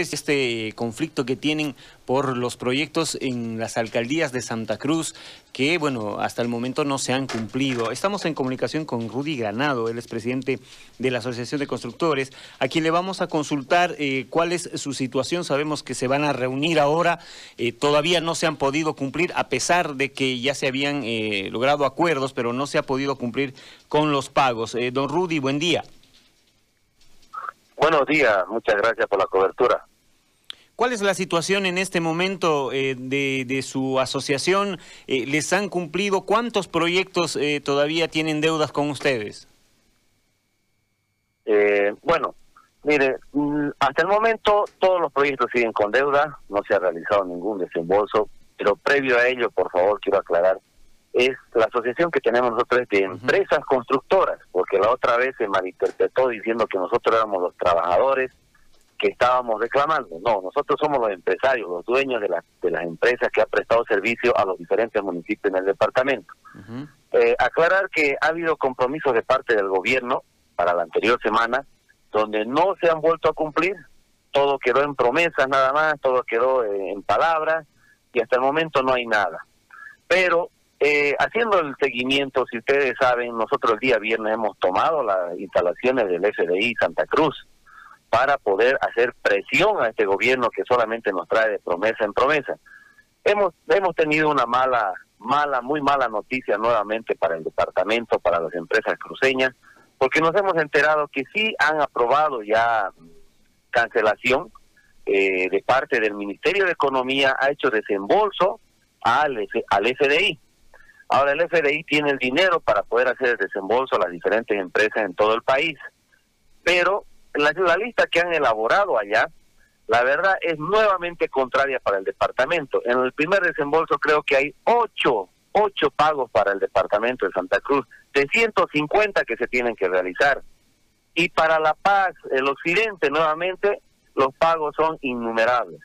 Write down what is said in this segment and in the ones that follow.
este conflicto que tienen por los proyectos en las alcaldías de Santa Cruz que, bueno, hasta el momento no se han cumplido. Estamos en comunicación con Rudy Granado, él es presidente de la Asociación de Constructores, a quien le vamos a consultar eh, cuál es su situación. Sabemos que se van a reunir ahora, eh, todavía no se han podido cumplir, a pesar de que ya se habían eh, logrado acuerdos, pero no se ha podido cumplir con los pagos. don Rudy, buen día. Buenos días, muchas gracias por la cobertura. ¿Cuál es la situación en este momento eh, de, su asociación? Eh, ¿Les han cumplido? ¿Cuántos proyectos eh, todavía tienen deudas con ustedes? bueno, mire, mm, hasta el momento todos los proyectos siguen con deuda, no se ha realizado ningún desembolso, pero previo a ello, por favor, quiero aclarar, es la asociación que tenemos nosotros de empresas constructoras, porque la otra vez se malinterpretó diciendo que nosotros éramos los trabajadores que estábamos reclamando. No, nosotros somos los empresarios, los dueños de, las de las empresas que han prestado servicio a los diferentes municipios en el departamento. Eh, aclarar que ha habido compromisos de parte del gobierno para la anterior semana, donde no se han vuelto a cumplir, todo quedó en promesas nada más, todo quedó en palabras, y hasta el momento no hay nada. Pero eh, haciendo el seguimiento, si ustedes saben, nosotros el día viernes hemos tomado las instalaciones del FDI Santa Cruz para poder hacer presión a este gobierno que solamente nos trae de promesa en promesa. Hemos, hemos tenido una mala, mala, muy mala noticia nuevamente para el departamento, para las empresas cruceñas, porque nos hemos enterado que sí han aprobado ya cancelación eh, de parte del Ministerio de Economía, ha hecho desembolso al, al FDI. Ahora el FDI tiene el dinero para poder hacer el desembolso a las diferentes empresas en todo el país, pero la, la lista que han elaborado allá, la verdad es nuevamente contraria para el departamento. En el primer desembolso creo que hay ocho, ocho pagos para el departamento de Santa Cruz, de 150 que se tienen que realizar. Y para La Paz, el occidente, nuevamente, los pagos son innumerables.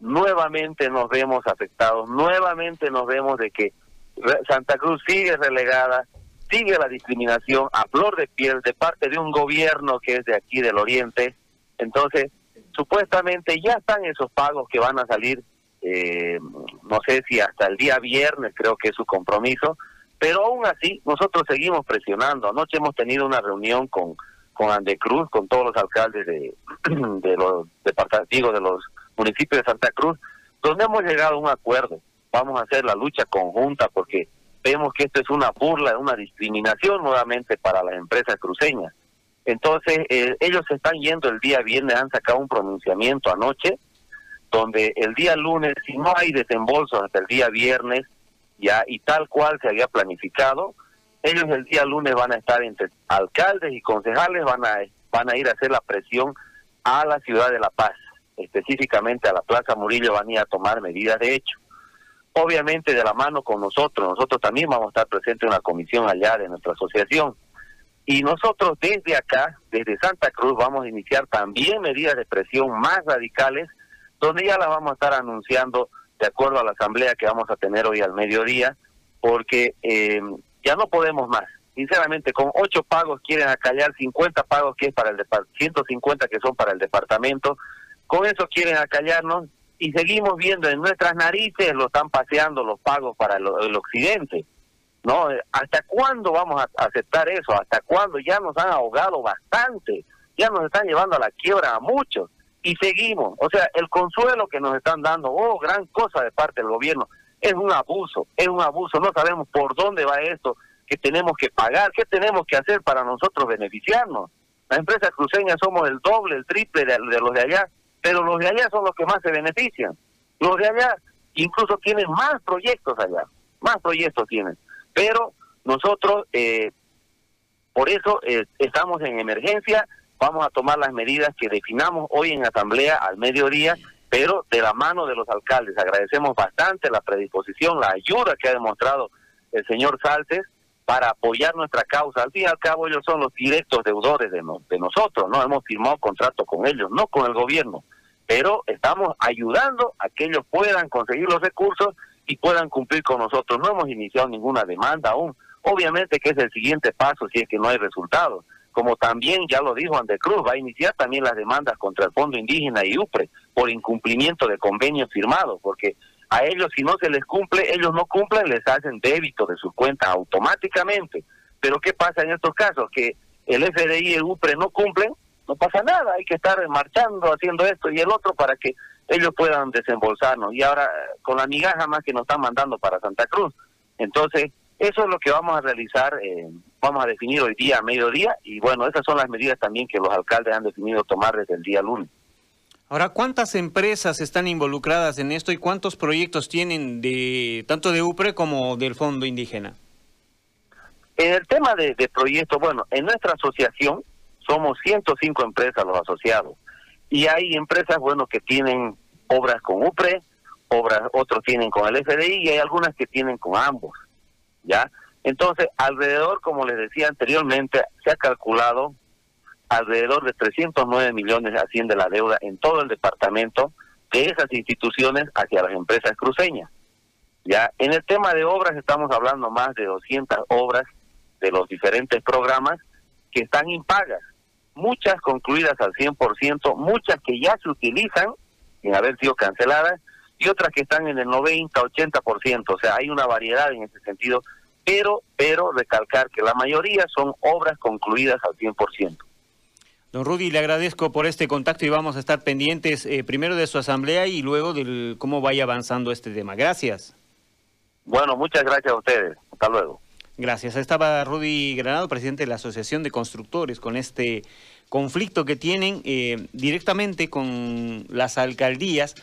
Nuevamente nos vemos afectados, nuevamente nos vemos de que Santa Cruz sigue relegada, sigue la discriminación a flor de piel de parte de un gobierno que es de aquí del Oriente. Entonces, supuestamente ya están esos pagos que van a salir, eh, no sé si hasta el día viernes, creo que es su compromiso, pero aún así nosotros seguimos presionando. Anoche hemos tenido una reunión con, con Andecruz, con todos los alcaldes de, de los departamentos, de los municipios de Santa Cruz, donde hemos llegado a un acuerdo. Vamos a hacer la lucha conjunta porque vemos que esto es una burla, una discriminación nuevamente para las empresas cruceñas. Entonces, eh, ellos se están yendo el día viernes, han sacado un pronunciamiento anoche, donde el día lunes, si no hay desembolso hasta el día viernes, ya y tal cual se había planificado, ellos el día lunes van a estar entre alcaldes y concejales, van a, van a ir a hacer la presión a la ciudad de La Paz, específicamente a la Plaza Murillo, van a ir a tomar medidas de hecho obviamente de la mano con nosotros. Nosotros también vamos a estar presentes en la comisión allá de nuestra asociación. Y nosotros desde acá, desde Santa Cruz, vamos a iniciar también medidas de presión más radicales, donde ya las vamos a estar anunciando de acuerdo a la asamblea que vamos a tener hoy al mediodía, porque eh, ya no podemos más. Sinceramente, con ocho pagos quieren acallar 50 pagos que es para el 150 que son para el departamento. Con eso quieren acallarnos y seguimos viendo en nuestras narices lo están paseando los pagos para el, occidente. ¿No? ¿Hasta cuándo vamos a aceptar eso? ¿Hasta cuándo? Ya nos han ahogado bastante, ya nos están llevando a la quiebra a muchos y seguimos. O sea, el consuelo que nos están dando, oh, gran cosa de parte del gobierno, es un abuso, es un abuso. No sabemos por dónde va esto, que tenemos que pagar, qué tenemos que hacer para nosotros beneficiarnos. Las empresas cruceñas somos el doble, el triple de los de allá pero los de allá son los que más se benefician. Los de allá incluso tienen más proyectos allá, más proyectos tienen. Pero nosotros, eh, por eso eh, estamos en emergencia, vamos a tomar las medidas que definamos hoy en asamblea al mediodía, pero de la mano de los alcaldes. Agradecemos bastante la predisposición, la ayuda que ha demostrado el señor Saltes para apoyar nuestra causa. Al fin y al cabo ellos son los directos deudores de, de nosotros, no hemos firmado contrato con ellos, no con el gobierno pero estamos ayudando a que ellos puedan conseguir los recursos y puedan cumplir con nosotros. No hemos iniciado ninguna demanda aún. Obviamente que es el siguiente paso si es que no hay resultados. como también ya lo dijo Cruz, va a iniciar también las demandas contra el Fondo Indígena y UPRE por incumplimiento de convenios firmados, porque a ellos si no se les cumple, ellos no cumplen, les hacen débito de sus cuentas automáticamente. Pero ¿qué pasa en estos casos? Que el FDI y el UPRE no cumplen, no pasa nada, hay que estar marchando, haciendo esto y el otro para que ellos puedan desembolsarnos. Y ahora con la migaja más que nos están mandando para Santa Cruz. Entonces, eso es lo que vamos a realizar, eh, vamos a definir hoy día a mediodía y bueno, esas son las medidas también que los alcaldes han definido tomar desde el día lunes. Ahora, ¿cuántas empresas están involucradas en esto y cuántos proyectos tienen de tanto de UPRE como del Fondo Indígena? En el tema de, proyectos, bueno, en nuestra asociación somos 105 empresas los asociados y hay empresas, bueno, que tienen obras con UPRE, obras, otros tienen con el FDI y hay algunas que tienen con ambos. ¿ya? Entonces, alrededor, como les decía anteriormente, se ha calculado alrededor de 309 millones asciende la deuda en todo el departamento de esas instituciones hacia las empresas cruceñas. Ya, en el tema de obras estamos hablando más de 200 obras de los diferentes programas que están impagas, muchas concluidas al 100%, muchas que ya se utilizan sin haber sido canceladas y otras que están en el 90, 80%, o sea, hay una variedad en ese sentido, pero, pero recalcar que la mayoría son obras concluidas al 100%. Don Rudy, le agradezco por este contacto y vamos a estar pendientes eh, primero de su asamblea y luego de cómo vaya avanzando este tema. Gracias. Bueno, muchas gracias a ustedes. Hasta luego. Gracias. Estaba Rudy Granado, presidente de la Asociación de Constructores, con este conflicto que tienen eh, directamente con las alcaldías